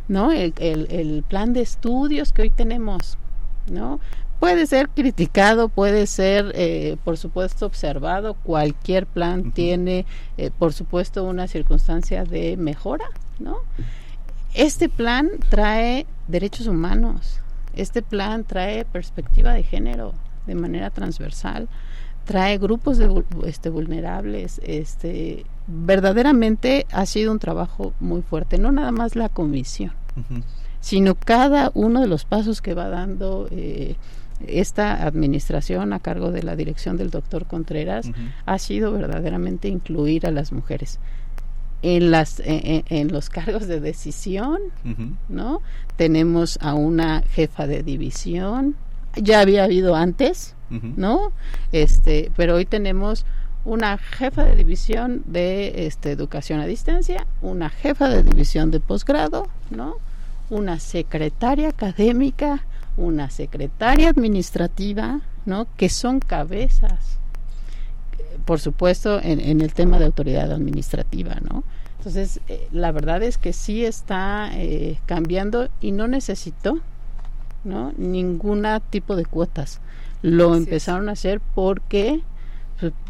Speaker 4: ¿no? El, el, el, plan de estudios que hoy tenemos, ¿no? Puede ser criticado, puede ser, eh, por supuesto, observado. Cualquier plan tiene, eh, por supuesto, una circunstancia de mejora, ¿no? Este plan trae derechos humanos, este plan trae perspectiva de género de manera transversal, trae grupos de este, vulnerables, este, verdaderamente ha sido un trabajo muy fuerte, no nada más la comisión, sino cada uno de los pasos que va dando eh, esta administración a cargo de la dirección del doctor Contreras ha sido verdaderamente incluir a las mujeres en las en, los cargos de decisión no tenemos a una jefa de división. Ya había habido antes no este pero hoy tenemos una jefa de división de este, educación a distancia una jefa de división de posgrado no una secretaria académica una secretaria administrativa no que son cabezas por supuesto, en, el tema de autoridad administrativa, ¿no? Entonces, eh, la verdad es que sí está eh, cambiando y no necesitó, ¿no? Ningún tipo de cuotas. Lo empezaron a hacer porque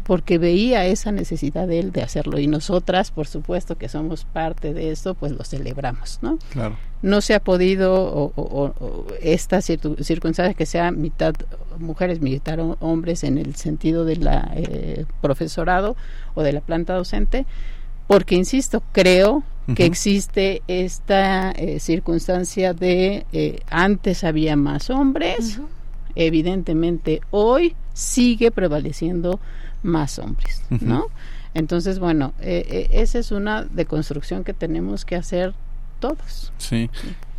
Speaker 4: porque veía esa necesidad de él de hacerlo. Y nosotras por supuesto que somos parte de esto pues lo celebramos no
Speaker 1: claro.
Speaker 4: no se ha podido o, o, esta circunstancia que sea mitad mujeres mitad hombres en el sentido de la eh, profesorado o de la planta docente porque insisto creo que existe esta eh, circunstancia de eh, antes había más hombres evidentemente hoy sigue prevaleciendo más hombres, ¿no? Entonces, bueno, eh, eh, esa es una deconstrucción que tenemos que hacer todos.
Speaker 1: Sí.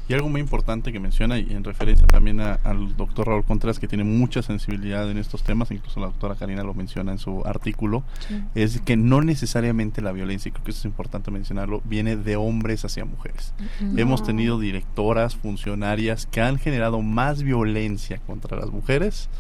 Speaker 1: Y algo muy importante que menciona, y en referencia también al doctor Raúl Contreras, que tiene mucha sensibilidad en estos temas, incluso la doctora Karina lo menciona en su artículo, es que no necesariamente la violencia, y creo que eso es importante mencionarlo, viene de hombres hacia mujeres. Hemos tenido directoras, funcionarias que han generado más violencia contra las mujeres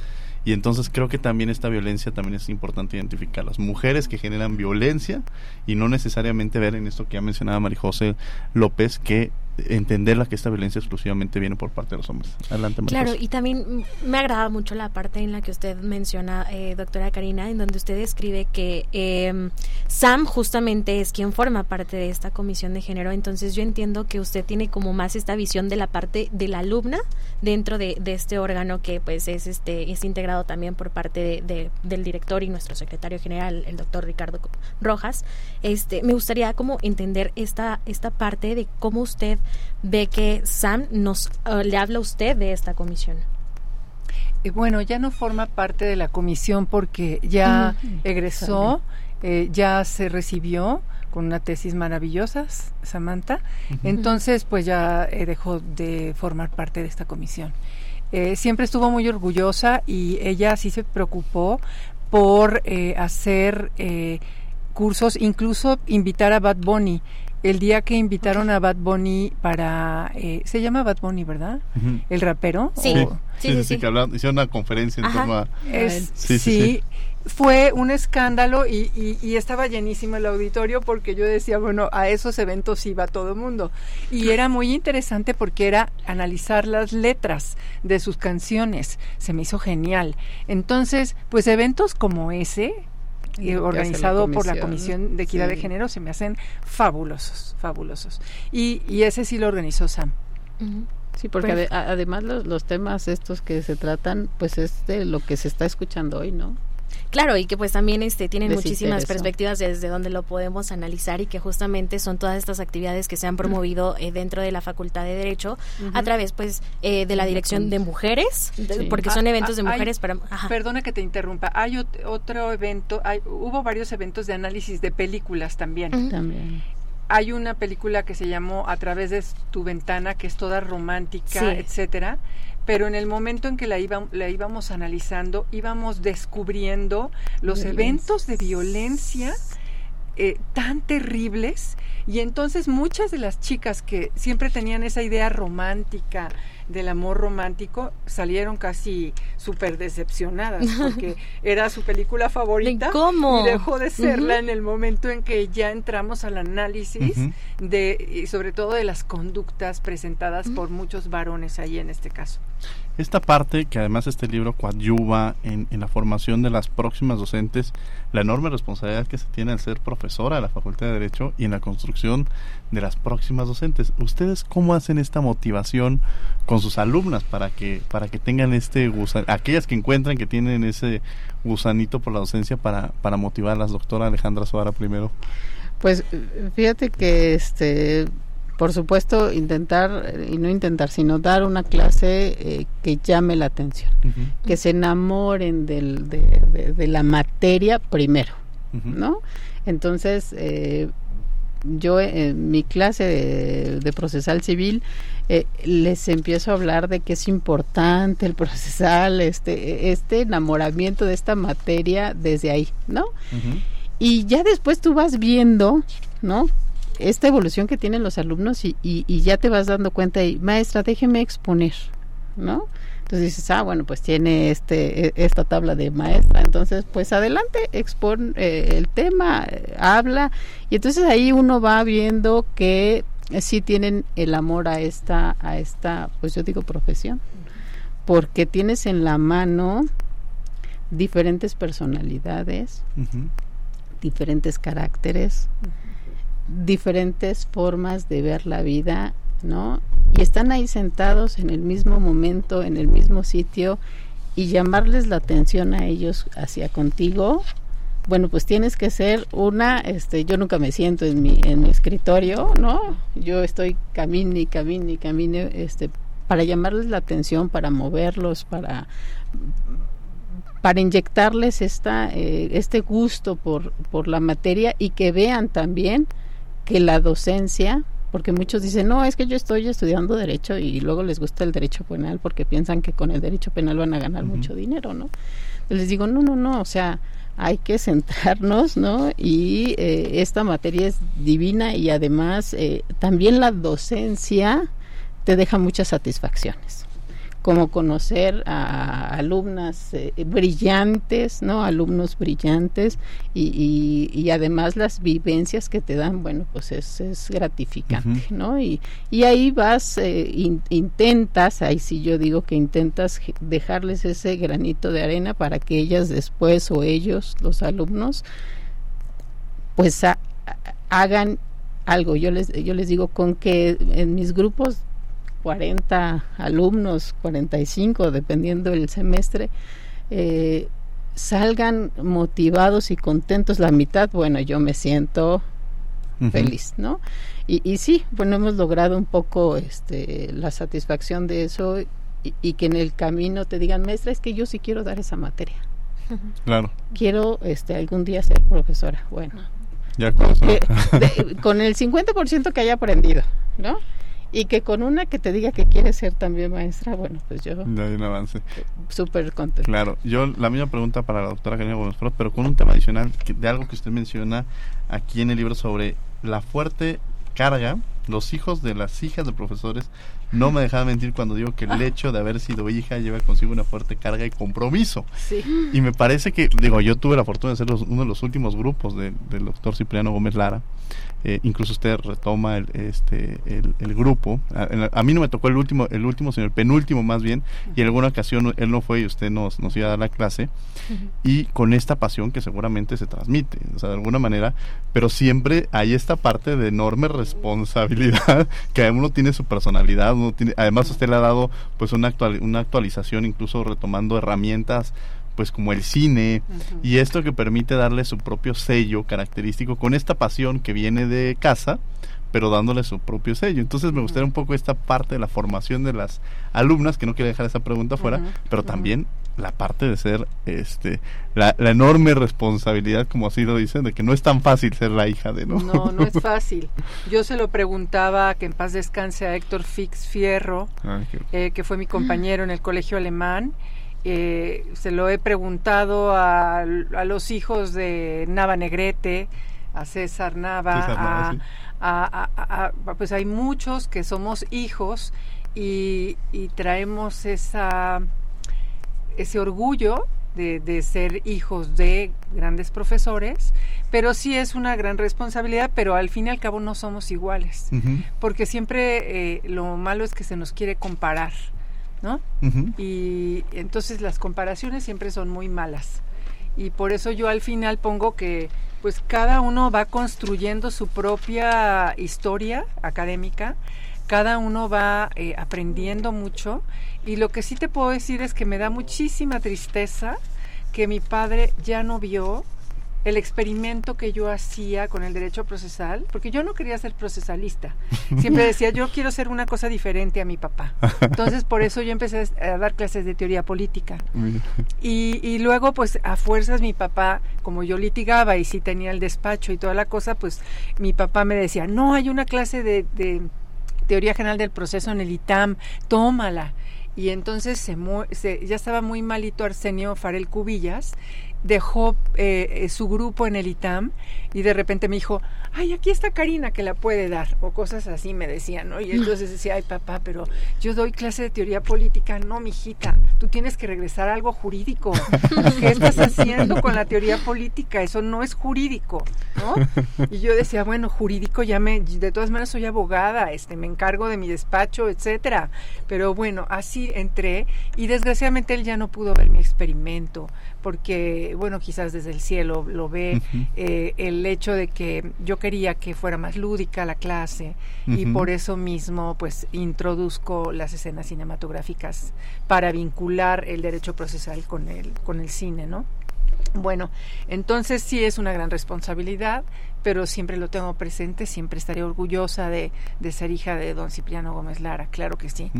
Speaker 1: y entonces creo que también esta violencia también es importante identificar. Las mujeres que generan violencia y no necesariamente ver en esto que ya mencionaba Marijose López, que entenderla que esta violencia exclusivamente viene por parte de los hombres. Adelante,
Speaker 2: Claro, y también me agrada mucho la parte en la que usted menciona, eh, doctora Karina, en donde usted escribe que eh, Sam justamente es quien forma parte de esta comisión de género, entonces yo entiendo que usted tiene como más esta visión de la parte de la alumna dentro de, este órgano que pues es este es integrado también por parte de, del director y nuestro secretario general, el doctor Ricardo Rojas. Este, me gustaría como entender esta, esta parte de cómo usted ve que Sam nos eh, le habla a usted de esta comisión.
Speaker 3: Eh, bueno, ya no forma parte de la comisión porque ya egresó, eh, ya se recibió con una tesis maravillosa, Samantha. Entonces, pues ya dejó de formar parte de esta comisión. siempre estuvo muy orgullosa y ella sí se preocupó por hacer cursos, incluso invitar a Bad Bunny el día que invitaron a Bad Bunny para eh, se llama Bad Bunny verdad el rapero
Speaker 2: sí.
Speaker 1: Sí, sí, sí, que hicieron una conferencia en torno a
Speaker 3: sí, sí, fue un escándalo y, y, estaba llenísimo el auditorio porque yo decía, bueno, a esos eventos iba todo el mundo. Y era muy interesante porque era analizar las letras de sus canciones. Se me hizo genial. Entonces, pues eventos como ese, eh, organizado por la Comisión de Equidad de Género, se me hacen fabulosos, fabulosos. Y, y ese sí lo organizó Sam.
Speaker 4: Sí, porque pues además los, los temas estos que se tratan, pues es de lo que se está escuchando hoy, ¿no?
Speaker 2: Claro, y que pues también este tienen muchísimas perspectivas desde donde lo podemos analizar y que justamente son todas estas actividades que se han promovido eh, dentro de la Facultad de Derecho a través pues eh, de la dirección de mujeres, porque son ah, eventos de ah, mujeres para
Speaker 3: Perdona que te interrumpa. Hay otro evento, hay, hubo varios eventos de análisis de películas también.
Speaker 4: También.
Speaker 3: Hay una película que se llamó A través de tu ventana, que es toda romántica, etcétera pero en el momento en que la, la íbamos analizando, íbamos descubriendo los eventos de violencia eh, tan terribles y entonces muchas de las chicas que siempre tenían esa idea romántica del amor romántico salieron casi súper decepcionadas porque era su película favorita
Speaker 2: ¿Cómo?
Speaker 3: y dejó de serla en el momento en que ya entramos al análisis de y sobre todo de las conductas presentadas por muchos varones ahí en este caso.
Speaker 1: Esta parte, que además este libro coadyuva en, la formación de las próximas docentes, la enorme responsabilidad que se tiene al ser profesora de la Facultad de Derecho y en la construcción de las próximas docentes. ¿Ustedes cómo hacen esta motivación con sus alumnas para que, para que tengan este gusan, aquellas que encuentran que tienen ese gusanito por la docencia para, para motivarlas, doctora Alejandra Suara primero?
Speaker 4: Pues fíjate que este por supuesto, intentar, y no intentar, sino dar una clase eh, que llame la atención, que se enamoren del, de, la materia primero, ¿no? Entonces, eh, yo en mi clase de, procesal civil eh, les empiezo a hablar de que es importante el procesal, este, este enamoramiento de esta materia desde ahí, ¿no? Y ya después tú vas viendo, ¿no? Esta evolución que tienen los alumnos y, y, ya te vas dando cuenta y maestra déjeme exponer no entonces dices ah bueno pues tiene este e, esta tabla de maestra entonces pues adelante expone eh, el tema eh, habla. Y entonces ahí uno va viendo que sí tienen el amor a esta a esta pues yo digo profesión porque tienes en la mano diferentes personalidades diferentes caracteres diferentes formas de ver la vida, ¿no? Y están ahí sentados en el mismo momento, en el mismo sitio, y llamarles la atención a ellos hacia contigo, bueno, pues tienes que ser una, este, yo nunca me siento en mi, en mi escritorio, ¿no? Yo estoy camine y camine y camine, este, para llamarles la atención, para moverlos, para para inyectarles esta, eh, este gusto por, por la materia y que vean también que la docencia, porque muchos dicen, no, es que yo estoy estudiando derecho y luego les gusta el derecho penal porque piensan que con el derecho penal van a ganar mucho dinero, ¿no? Les digo, no, no, no, o sea, hay que centrarnos, ¿no? Y eh, esta materia es divina y además eh, también la docencia te deja muchas satisfacciones como conocer a alumnas eh, brillantes, ¿no? Alumnos brillantes y, y, además las vivencias que te dan, bueno, pues es, es gratificante, ¿no? Y, y ahí vas, eh, intentas, ahí sí yo digo que intentas dejarles ese granito de arena para que ellas después o ellos, los alumnos, pues hagan algo. Yo les, yo les digo con que en mis grupos 40 alumnos, 45, dependiendo del semestre, eh, salgan motivados y contentos la mitad, bueno, yo me siento feliz, ¿no? Y, y, sí, bueno, hemos logrado un poco este, la satisfacción de eso y, que en el camino te digan, maestra, es que yo sí quiero dar esa materia.
Speaker 1: Claro.
Speaker 4: Quiero este, algún día ser profesora. Bueno.
Speaker 1: Ya con,
Speaker 4: con el 50% que haya aprendido, ¿no? Y que con una que te diga que quiere ser también maestra, bueno, pues yo...
Speaker 1: Ya hay un avance.
Speaker 4: Súper contento.
Speaker 1: Claro, yo la misma pregunta para la doctora Karina Gómez pero con un tema adicional de algo que usted menciona aquí en el libro sobre la fuerte carga, los hijos de las hijas de profesores no me dejaba mentir cuando digo que el hecho de haber sido hija lleva consigo una fuerte carga y compromiso.
Speaker 3: Sí.
Speaker 1: Y me parece que, digo, yo tuve la fortuna de ser uno de los últimos grupos del doctor Cipriano Gómez Lara. Eh, incluso usted retoma el, este, el, grupo. A, mí no me tocó el último, el último, sino el penúltimo más bien. Y en alguna ocasión él no fue y usted nos, nos iba a dar la clase. Y con esta pasión que seguramente se transmite, o sea, de alguna manera. Pero siempre hay esta parte de enorme responsabilidad que uno tiene su personalidad. Uno tiene, además usted le ha dado pues una, actual, una actualización, incluso retomando herramientas pues como el cine y esto que permite darle su propio sello característico con esta pasión que viene de casa pero dándole su propio sello. Entonces me gustaría un poco esta parte de la formación de las alumnas, que no quiero dejar esa pregunta fuera, pero también la parte de ser este la, enorme responsabilidad, como así lo dicen, de que no es tan fácil ser la hija de, ¿no?
Speaker 3: No, no es fácil. Yo se lo preguntaba, que en paz descanse a Héctor Fix Fierro, eh, que fue mi compañero en el colegio alemán, eh, se lo he preguntado a, los hijos de Nava Negrete, a César Nava, a, pues hay muchos que somos hijos y, traemos esa, ese orgullo de, ser hijos de grandes profesores, pero sí es una gran responsabilidad, pero al fin y al cabo no somos iguales, porque siempre eh, lo malo es que se nos quiere comparar. ¿No? Y entonces las comparaciones siempre son muy malas. Y por eso yo al final pongo que pues cada uno va construyendo su propia historia académica, cada uno va eh, aprendiendo mucho y lo que sí te puedo decir es que me da muchísima tristeza que mi padre ya no vio el experimento que yo hacía con el derecho procesal, porque yo no quería ser procesalista. Siempre decía, yo quiero ser una cosa diferente a mi papá. Entonces, por eso yo empecé a dar clases de teoría política. Y, luego, pues, a fuerzas mi papá, como yo litigaba y sí tenía el despacho y toda la cosa, pues mi papá me decía, no, hay una clase de, de teoría general del proceso en el ITAM, tómala. Y entonces se, se, ya estaba muy malito Arsenio Farel Cubillas dejó eh, eh, su grupo en el ITAM y de repente me dijo, ay, aquí está Karina que la puede dar, o cosas así me decían, ¿no? Y entonces decía, ay, papá, pero yo doy clase de teoría política, no, mijita, tú tienes que regresar a algo jurídico. ¿Qué estás haciendo con la teoría política? Eso no es jurídico, ¿no? Y yo decía, bueno, jurídico ya me, de todas maneras soy abogada, este, me encargo de mi despacho, etcétera. Pero bueno, así entré y desgraciadamente él ya no pudo ver mi experimento porque, bueno, quizás desde el cielo lo ve, eh, el hecho de que yo quería que fuera más lúdica la clase y por eso mismo, pues, introduzco las escenas cinematográficas para vincular el derecho procesal con el, con el cine, ¿no? Bueno, entonces sí es una gran responsabilidad, pero siempre lo tengo presente, siempre estaré orgullosa de, de ser hija de don Cipriano Gómez Lara, claro que sí.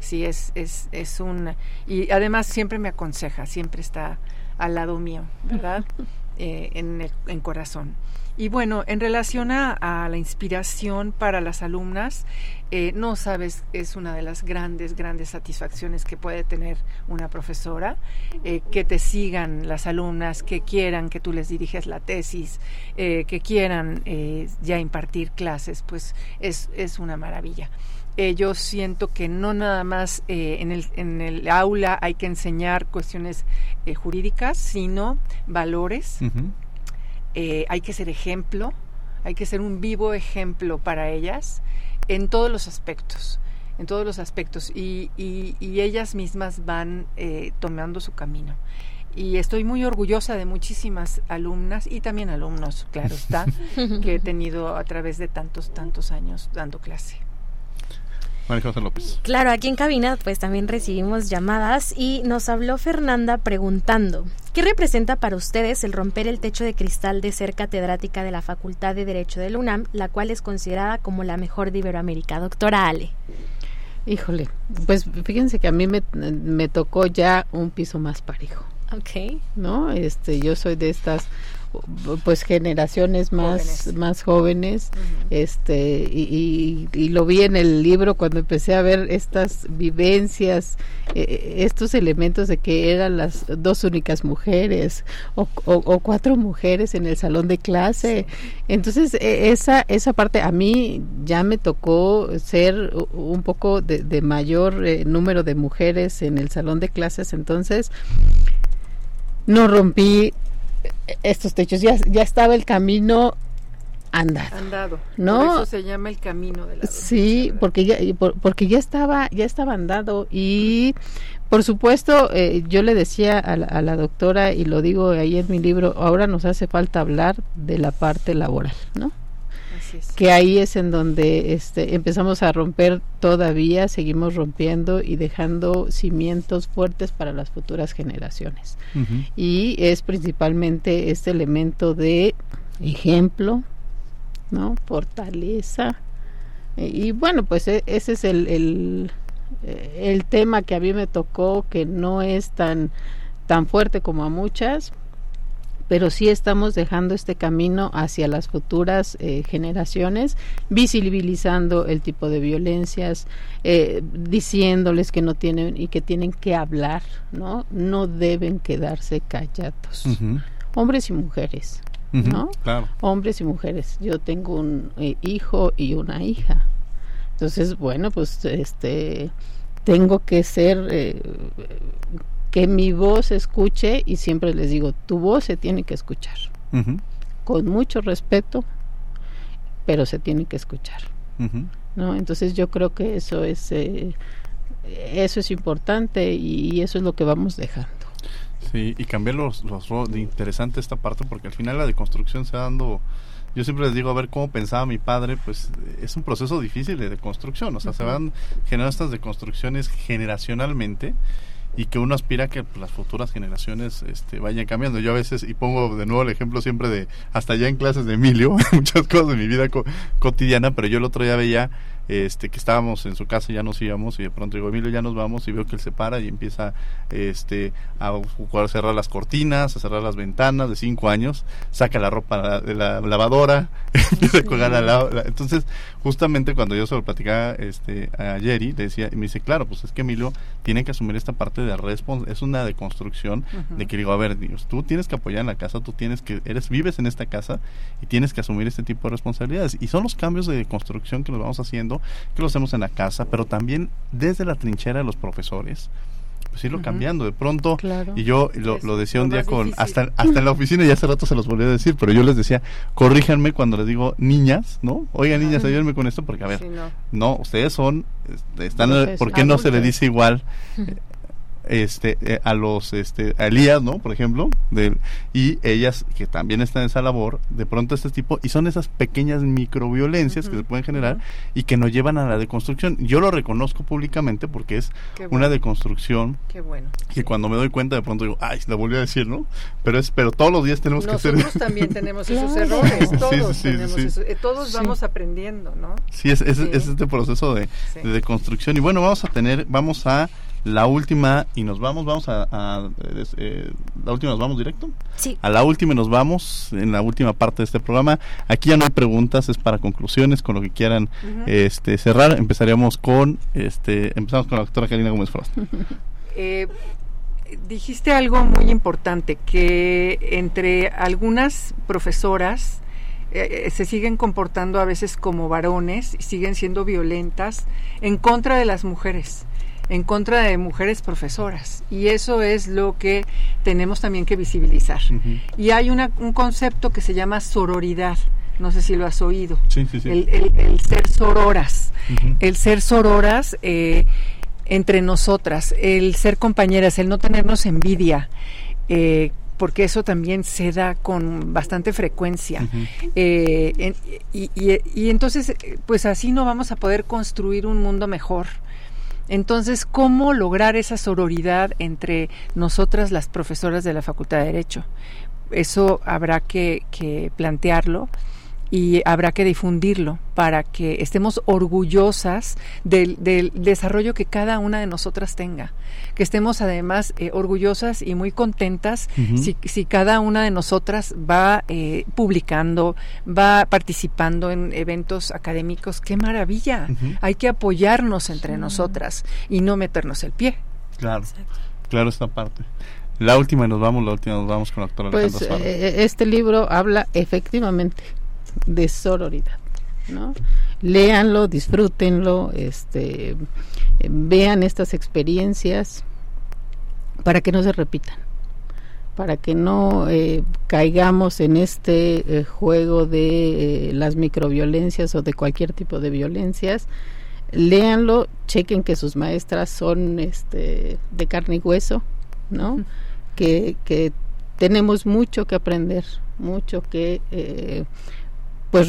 Speaker 3: Sí, es, es, es un... Y además siempre me aconseja, siempre está al lado mío, ¿verdad? Eh, en, el, en corazón. Y bueno, en relación a, la inspiración para las alumnas, eh, no sabes, es una de las grandes, grandes satisfacciones que puede tener una profesora, eh, que te sigan las alumnas, que quieran que tú les diriges la tesis, que quieran ya impartir clases, pues es, es una maravilla. Eh, yo siento que no nada más eh, en, el, en el aula hay que enseñar cuestiones eh, jurídicas, sino valores. hay que ser ejemplo, hay que ser un vivo ejemplo para ellas en todos los aspectos en todos los aspectos y, y, y ellas mismas van tomando su camino. Y estoy muy orgullosa de muchísimas alumnas y también alumnos, claro está, que he tenido a través de tantos, tantos años dando clase.
Speaker 1: López.
Speaker 2: Claro, aquí en cabina pues también recibimos llamadas y nos habló Fernanda preguntando, ¿qué representa para ustedes el romper el techo de cristal de ser catedrática de la Facultad de Derecho de la UNAM, la cual es considerada como la mejor de Iberoamérica? Doctora Ale.
Speaker 4: Híjole, pues fíjense que a mí me, me tocó ya un piso más parejo.
Speaker 2: Ok.
Speaker 4: ¿No? Este, yo soy de estas pues generaciones más jóvenes. más jóvenes este y, lo vi en el libro cuando empecé a ver estas vivencias eh, estos elementos de que eran las dos únicas mujeres o, cuatro mujeres en el salón de clase. Entonces e, esa esa parte a mí ya me tocó ser un poco de, mayor eh, número de mujeres en el salón de clases. Entonces no rompí estos techos, ya, ya estaba el camino andado.
Speaker 3: Andado. ¿No? Por eso se llama el camino de la
Speaker 4: Sí, porque ya, porque ya estaba, ya estaba andado y por supuesto, eh, yo le decía a la, a la, doctora y lo digo ahí en mi libro, ahora nos hace falta hablar de la parte laboral, ¿no? Que ahí es en donde este, empezamos a romper todavía, seguimos rompiendo y dejando cimientos fuertes para las futuras generaciones. Y es principalmente este elemento de ejemplo, ¿no? Fortaleza. Y, bueno, pues e, ese es el, el, el tema que a mí me tocó, que no es tan, tan fuerte como a muchas, pero sí estamos dejando este camino hacia las futuras eh, generaciones, visibilizando el tipo de violencias, eh, diciéndoles que no tienen y que tienen que hablar, ¿no? No deben quedarse callados. Hombres y mujeres, ¿no? Hombres y mujeres. Yo tengo un eh, hijo y una hija. Entonces, bueno, pues este tengo que ser que mi voz escuche y siempre les digo, tu voz se tiene que escuchar. Con mucho respeto, pero se tiene que escuchar. ¿no? Entonces yo creo que eso es, eh, eso es importante y, eso es lo que vamos dejando.
Speaker 1: Sí, y cambiar los, los interesante esta parte porque al final la deconstrucción se va dando yo siempre les digo a ver cómo pensaba mi padre, pues es un proceso difícil de deconstrucción, o sea, se van generando estas deconstrucciones generacionalmente y que uno aspira a que pues, las futuras generaciones este, vayan cambiando. Yo a veces, y pongo de nuevo el ejemplo siempre de, hasta ya en clases de Emilio, muchas cosas de mi vida cotidiana, pero yo el otro día veía este, que estábamos en su casa y ya nos íbamos y de pronto digo, Emilio, ya nos vamos y veo que él se para y empieza este, a, cerrar las cortinas, a cerrar las ventanas de cinco años, saca la ropa de la lavadora, empieza a colgar la, Entonces, justamente cuando yo se lo platicaba este, a Jerry, le decía, y me dice, claro, pues es que Emilio tiene que asumir esta parte de respons es una deconstrucción de que digo, a ver, Dios, tú tienes que apoyar en la casa, tú tienes que, eres, vives en esta casa y tienes que asumir este tipo de responsabilidades. Y son los cambios de construcción que nos vamos haciendo que lo hacemos en la casa, pero también desde la trinchera de los profesores, pues irlo cambiando. De pronto y yo lo, decía un día con hasta hasta en la oficina y hace rato se los volví a decir pero yo les decía corríjanme cuando les digo niñas no oigan niñas ayúdenme con esto porque a ver no. ustedes son este, están ¿por qué no se le dice igual este eh, a los este a Elías no por ejemplo de, y ellas que también están en esa labor de pronto este tipo y son esas pequeñas microviolencias que se pueden generar y que nos llevan a la deconstrucción. Yo lo reconozco públicamente porque es una deconstrucción
Speaker 3: Qué bueno.
Speaker 1: que cuando me doy cuenta de pronto digo ay la volví a decir no pero es pero todos los días tenemos
Speaker 3: que
Speaker 1: hacer
Speaker 3: nosotros también tenemos esos errores todos eh, todos vamos aprendiendo no
Speaker 1: sí es, es, es este proceso de, de deconstrucción. Y bueno vamos a tener vamos a la última y nos vamos, vamos a, eh, la última nos vamos directo.
Speaker 2: Sí.
Speaker 1: A la última nos vamos en la última parte de este programa. Aquí ya no hay preguntas, es para conclusiones, con lo que quieran este cerrar. Empezaríamos con este empezamos con la doctora Karina Gómez Frost.
Speaker 3: Eh, dijiste algo muy importante que entre algunas profesoras eh, se siguen comportando a veces como varones y siguen siendo violentas en contra de las mujeres en contra de mujeres profesoras. Y eso es lo que tenemos también que visibilizar. Y hay una, un concepto que se llama sororidad. No sé si lo has oído. El, ser sororas. El ser sororas eh, entre nosotras. El ser compañeras. El no tenernos envidia. Eh, porque eso también se da con bastante frecuencia. Eh, y, y, entonces, pues así no vamos a poder construir un mundo mejor. Entonces, ¿cómo lograr esa sororidad entre nosotras, las profesoras de la Facultad de Derecho? Eso habrá que, plantearlo y habrá que difundirlo para que estemos orgullosas del, desarrollo que cada una de nosotras tenga, que estemos además eh, orgullosas y muy contentas si, si, cada una de nosotras va eh, publicando, va participando en eventos académicos, qué maravilla, hay que apoyarnos entre nosotras y no meternos el pie.
Speaker 1: Claro, claro esta parte. La última nos vamos, la última nos vamos con la doctora
Speaker 4: Pues eh, este libro habla efectivamente de sororidad, ¿no? Léanlo, disfrútenlo, este, vean estas experiencias para que no se repitan, para que no eh, caigamos en este eh, juego de las microviolencias o de cualquier tipo de violencias. Léanlo, chequen que sus maestras son este, de carne y hueso, ¿no? que, tenemos mucho que aprender, mucho que eh, pues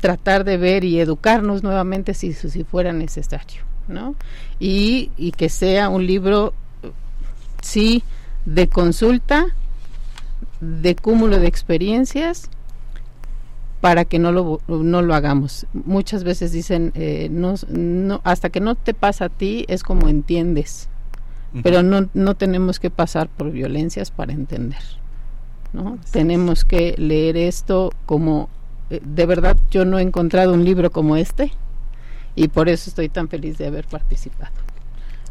Speaker 4: tratar de ver y educarnos nuevamente si, si fuera necesario, ¿no? Y, y que sea un libro, sí, de consulta, de cúmulo de experiencias, para que no lo, no lo hagamos. Muchas veces dicen, eh, no, no, hasta que no te pasa a ti es como entiendes pero no, no tenemos que pasar por violencias para entender. ¿No? Tenemos que leer esto como, eh, de verdad yo no he encontrado un libro como este y por eso estoy tan feliz de haber participado.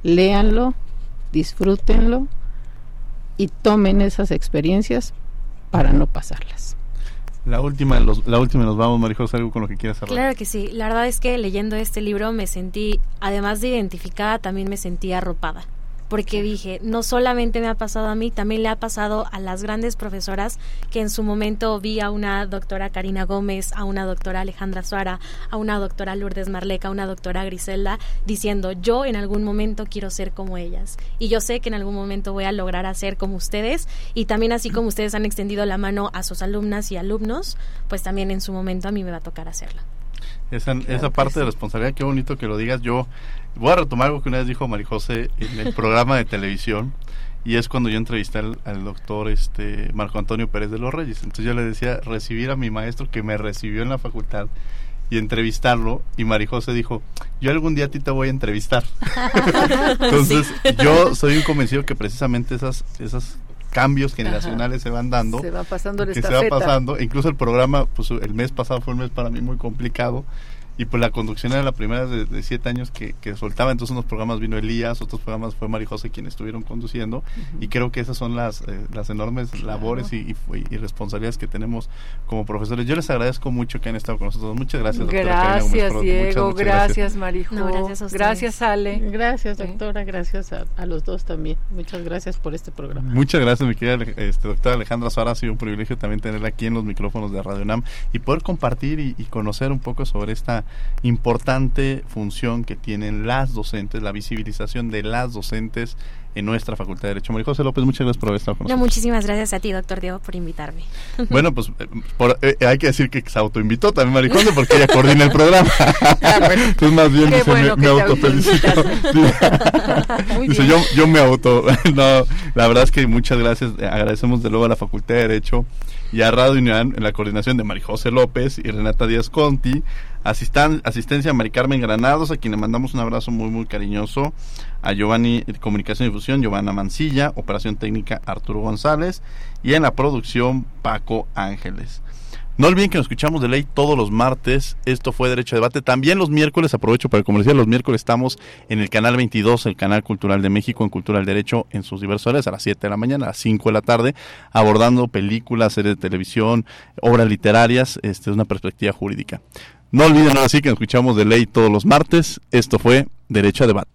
Speaker 4: Léanlo, disfrútenlo y tomen esas experiencias para no pasarlas.
Speaker 1: La última, la última nos vamos, Marijos, algo con lo que quieras hablar.
Speaker 2: Claro que sí. La verdad es que leyendo este libro me sentí, además de identificada, también me sentí arropada porque dije, no solamente me ha pasado a mí, también le ha pasado a las grandes profesoras que en su momento vi a una doctora Karina Gómez, a una doctora Alejandra Suara, a una doctora Lourdes Marleca, a una doctora Griselda, diciendo, yo en algún momento quiero ser como ellas. Y yo sé que en algún momento voy a lograr hacer como ustedes y también así como ustedes han extendido la mano a sus alumnas y alumnos, pues también en su momento a mí me va a tocar hacerlo.
Speaker 1: Esa, esa parte de responsabilidad, qué bonito que lo digas. Yo voy a retomar algo que una vez dijo Marijose en el programa de televisión y es cuando yo entrevisté al, doctor este Marco Antonio Pérez de los Reyes. Entonces yo le decía recibir a mi maestro que me recibió en la facultad y entrevistarlo y Marijose dijo, yo algún día a ti te voy a entrevistar. Entonces yo soy un convencido que precisamente esas, esas cambios generacionales se van dando.
Speaker 3: Se va pasando
Speaker 1: que se va pasando. Incluso el programa, pues el mes pasado fue un mes para mí muy complicado y pues la conducción era la primera de, siete años que, que, soltaba, entonces unos programas vino Elías, otros programas fue María José quienes estuvieron conduciendo y creo que esas son las, eh, las enormes labores y, y, responsabilidades que tenemos como profesores. Yo les agradezco mucho que han estado con nosotros. Muchas gracias,
Speaker 3: doctora. Gracias, Diego. gracias, Marijo. gracias, gracias, Ale.
Speaker 4: Gracias, doctora. Gracias a, los dos también. Muchas gracias por este programa.
Speaker 1: Muchas gracias, mi querida este, doctora Alejandra Suárez. Ha sido un privilegio también tenerla aquí en los micrófonos de Radio NAM y poder compartir y conocer un poco sobre esta importante función que tienen las docentes, la visibilización de las docentes en nuestra Facultad de Derecho. María José López, muchas gracias por haber estado con nosotros.
Speaker 2: muchísimas gracias a ti, doctor Diego, por invitarme.
Speaker 1: Bueno, pues eh, eh, hay que decir que se autoinvitó también María José porque ella coordina el programa. Ah, Entonces más bien dice, me, me autofelicito. dice, yo, yo me auto. no, la verdad es que muchas gracias. Agradecemos de nuevo a la Facultad de Derecho y a Radio Unión en la coordinación de María José López y Renata Díaz Conti, asistan, asistencia a Mari Carmen Granados, a quien le mandamos un abrazo muy muy cariñoso, a Giovanni Comunicación y Difusión, Giovanna Mancilla, Operación Técnica Arturo González y en la producción Paco Ángeles. No olviden que nos escuchamos de ley todos los martes. Esto fue Derecho a Debate. También los miércoles, aprovecho para comerciar, los miércoles estamos en el canal 22, el canal cultural de México, en Cultura del Derecho, en sus diversas horas, a las 7 de la mañana, a las 5 de la tarde, abordando películas, series de televisión, obras literarias, este, una perspectiva jurídica. No olviden ahora sí que nos escuchamos de ley todos los martes. Esto fue Derecho a Debate.